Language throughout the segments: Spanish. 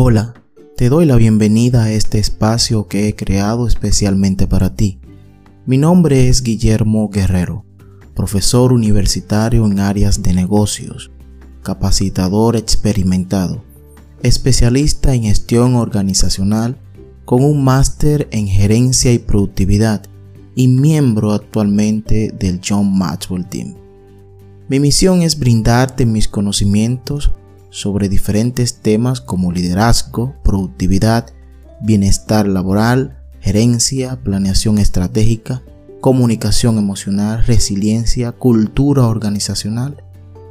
Hola, te doy la bienvenida a este espacio que he creado especialmente para ti. Mi nombre es Guillermo Guerrero, profesor universitario en áreas de negocios, capacitador experimentado, especialista en gestión organizacional con un máster en gerencia y productividad y miembro actualmente del John Maxwell Team. Mi misión es brindarte mis conocimientos sobre diferentes temas como liderazgo, productividad, bienestar laboral, gerencia, planeación estratégica, comunicación emocional, resiliencia, cultura organizacional,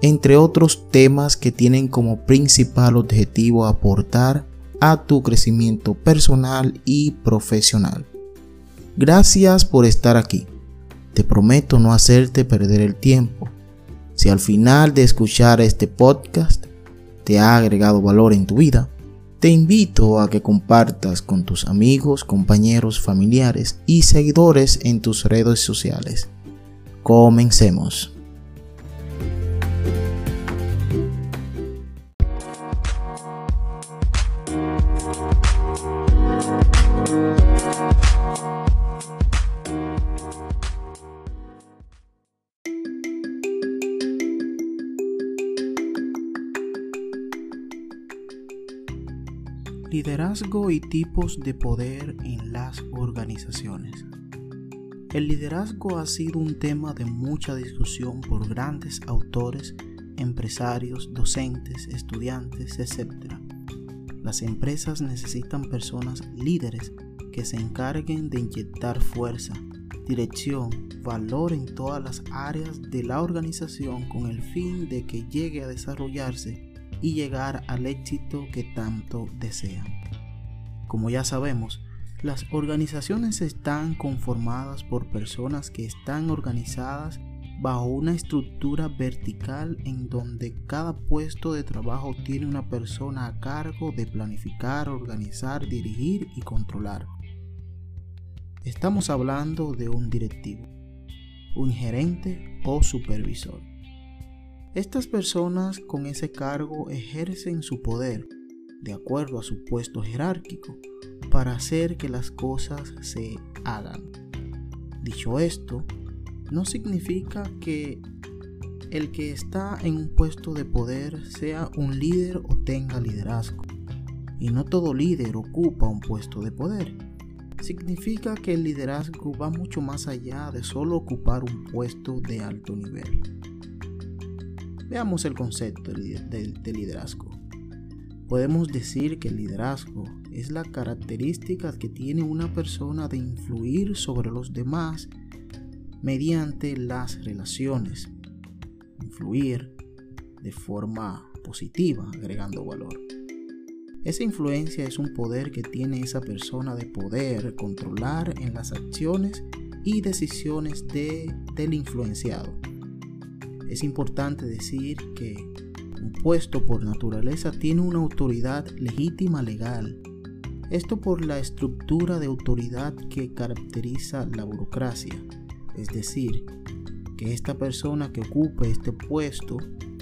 entre otros temas que tienen como principal objetivo aportar a tu crecimiento personal y profesional. Gracias por estar aquí. Te prometo no hacerte perder el tiempo. Si al final de escuchar este podcast te ha agregado valor en tu vida, te invito a que compartas con tus amigos, compañeros, familiares y seguidores en tus redes sociales. Comencemos. Liderazgo y tipos de poder en las organizaciones. El liderazgo ha sido un tema de mucha discusión por grandes autores, empresarios, docentes, estudiantes, etc. Las empresas necesitan personas líderes que se encarguen de inyectar fuerza, dirección, valor en todas las áreas de la organización con el fin de que llegue a desarrollarse y llegar al éxito que tanto desean. Como ya sabemos, las organizaciones están conformadas por personas que están organizadas bajo una estructura vertical en donde cada puesto de trabajo tiene una persona a cargo de planificar, organizar, dirigir y controlar. Estamos hablando de un directivo, un gerente o supervisor. Estas personas con ese cargo ejercen su poder de acuerdo a su puesto jerárquico para hacer que las cosas se hagan. Dicho esto, no significa que el que está en un puesto de poder sea un líder o tenga liderazgo. Y no todo líder ocupa un puesto de poder. Significa que el liderazgo va mucho más allá de solo ocupar un puesto de alto nivel. Veamos el concepto de, liderazgo. Podemos decir que el liderazgo es la característica que tiene una persona de influir sobre los demás mediante las relaciones. Influir de forma positiva, agregando valor. Esa influencia es un poder que tiene esa persona de poder controlar en las acciones y decisiones de, del influenciado es importante decir que un puesto por naturaleza tiene una autoridad legítima legal. Esto por la estructura de autoridad que caracteriza la burocracia. Es decir, que esta persona que ocupe este puesto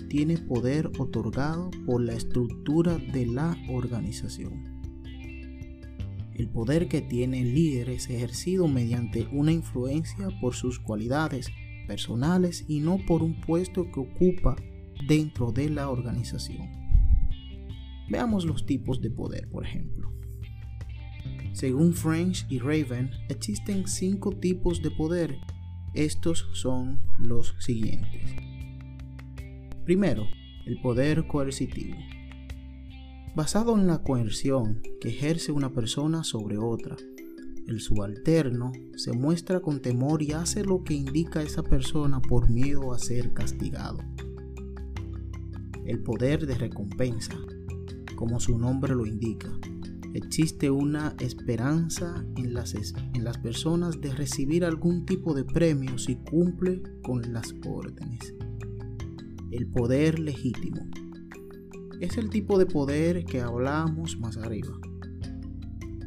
tiene poder otorgado por la estructura de la organización. El poder que tiene el líder es ejercido mediante una influencia por sus cualidades, personales y no por un puesto que ocupa dentro de la organización. Veamos los tipos de poder, por ejemplo. Según French y Raven, existen cinco tipos de poder. Estos son los siguientes. Primero, el poder coercitivo. Basado en la coerción que ejerce una persona sobre otra, el subalterno se muestra con temor y hace lo que indica esa persona por miedo a ser castigado. El poder de recompensa, como su nombre lo indica, existe una esperanza en las, personas de recibir algún tipo de premio si cumple con las órdenes. El poder legítimo es el tipo de poder que hablamos más arriba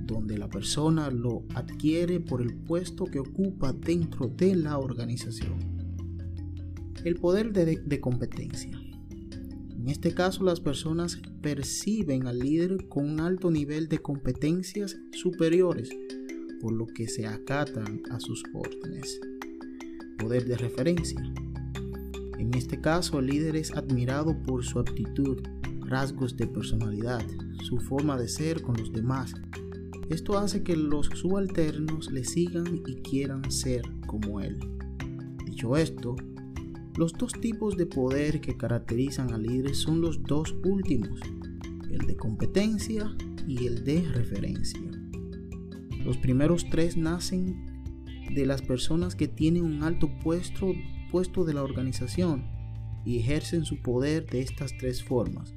donde la persona lo adquiere por el puesto que ocupa dentro de la organización. El poder de, competencia. En este caso, las personas perciben al líder con un alto nivel de competencias superiores, por lo que se acatan a sus órdenes. Poder de referencia. En este caso, el líder es admirado por su aptitud, rasgos de personalidad, su forma de ser con los demás. Esto hace que los subalternos le sigan y quieran ser como él. Dicho esto, los dos tipos de poder que caracterizan al líder son los dos últimos, el de competencia y el de referencia. Los primeros tres nacen de las personas que tienen un alto puesto, puesto de la organización y ejercen su poder de estas tres formas.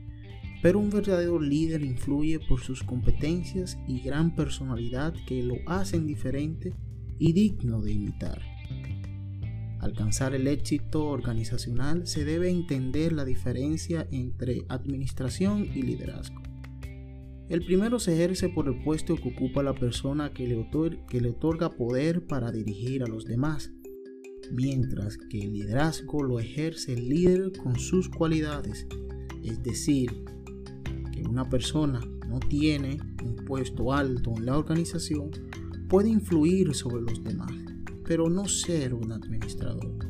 Pero un verdadero líder influye por sus competencias y gran personalidad que lo hacen diferente y digno de imitar. Alcanzar el éxito organizacional se debe entender la diferencia entre administración y liderazgo. El primero se ejerce por el puesto que ocupa la persona que le, que le otorga poder para dirigir a los demás, mientras que el liderazgo lo ejerce el líder con sus cualidades, es decir, una persona no tiene un puesto alto en la organización, puede influir sobre los demás pero no ser un administrador.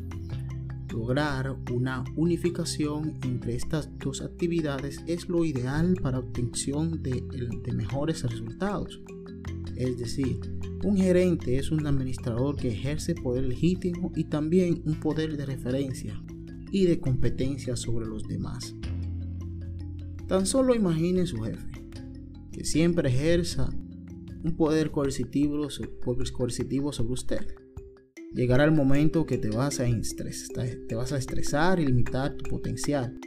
Lograr una unificación entre estas dos actividades es lo ideal para obtención de, de mejores resultados. Es decir, un gerente es un administrador que ejerce poder legítimo y también un poder de referencia y de competencia sobre los demás. Tan solo imagine su jefe, que siempre ejerza un poder coercitivo, coercitivo sobre usted llegará el momento que te vas a estresar, te vas a estresar y limitar tu potencial.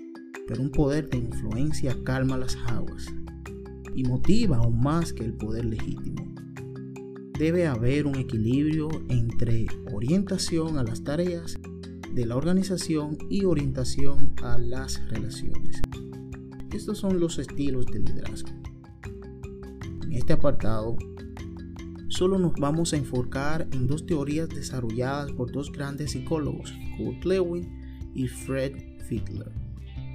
Pero un poder de influencia calma las aguas y motiva aún más que el poder legítimo. Debe haber un equilibrio entre orientación a las tareas de la organización y orientación a las relaciones. Estos son los estilos de liderazgo. En este apartado solo nos vamos a enfocar en dos teorías desarrolladas por dos grandes psicólogos, Kurt Lewin y Fred Fiedler.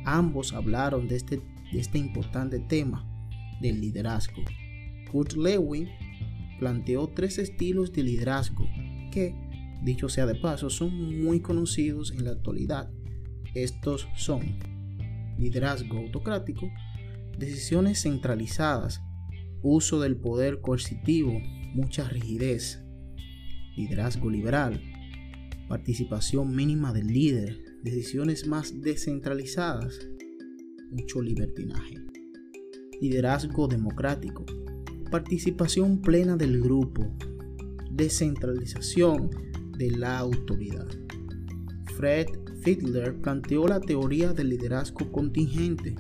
Ambos hablaron de este, de este importante tema del liderazgo. Kurt Lewin planteó tres estilos de liderazgo que, dicho sea de paso, son muy conocidos en la actualidad. Estos son liderazgo autocrático, decisiones centralizadas, uso del poder coercitivo, mucha rigidez, liderazgo liberal, participación mínima del líder, decisiones más descentralizadas, mucho libertinaje, liderazgo democrático, participación plena del grupo, descentralización de la autoridad. Fred Fiedler planteó la teoría del liderazgo contingente.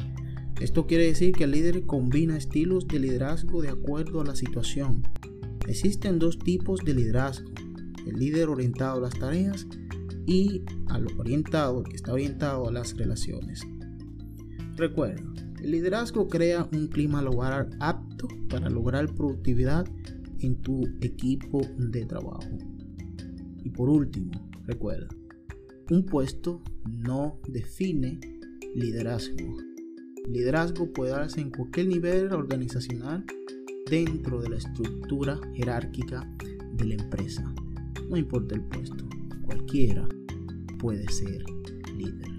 Esto quiere decir que el líder combina estilos de liderazgo de acuerdo a la situación, Existen dos tipos de liderazgo, el líder orientado a las tareas y al orientado, que está orientado a las relaciones. Recuerda, el liderazgo crea un clima laboral apto para lograr productividad en tu equipo de trabajo. Y por último, recuerda, un puesto no define liderazgo. Liderazgo puede darse en cualquier nivel organizacional dentro de la estructura jerárquica de la empresa. No importa el puesto, cualquiera puede ser líder.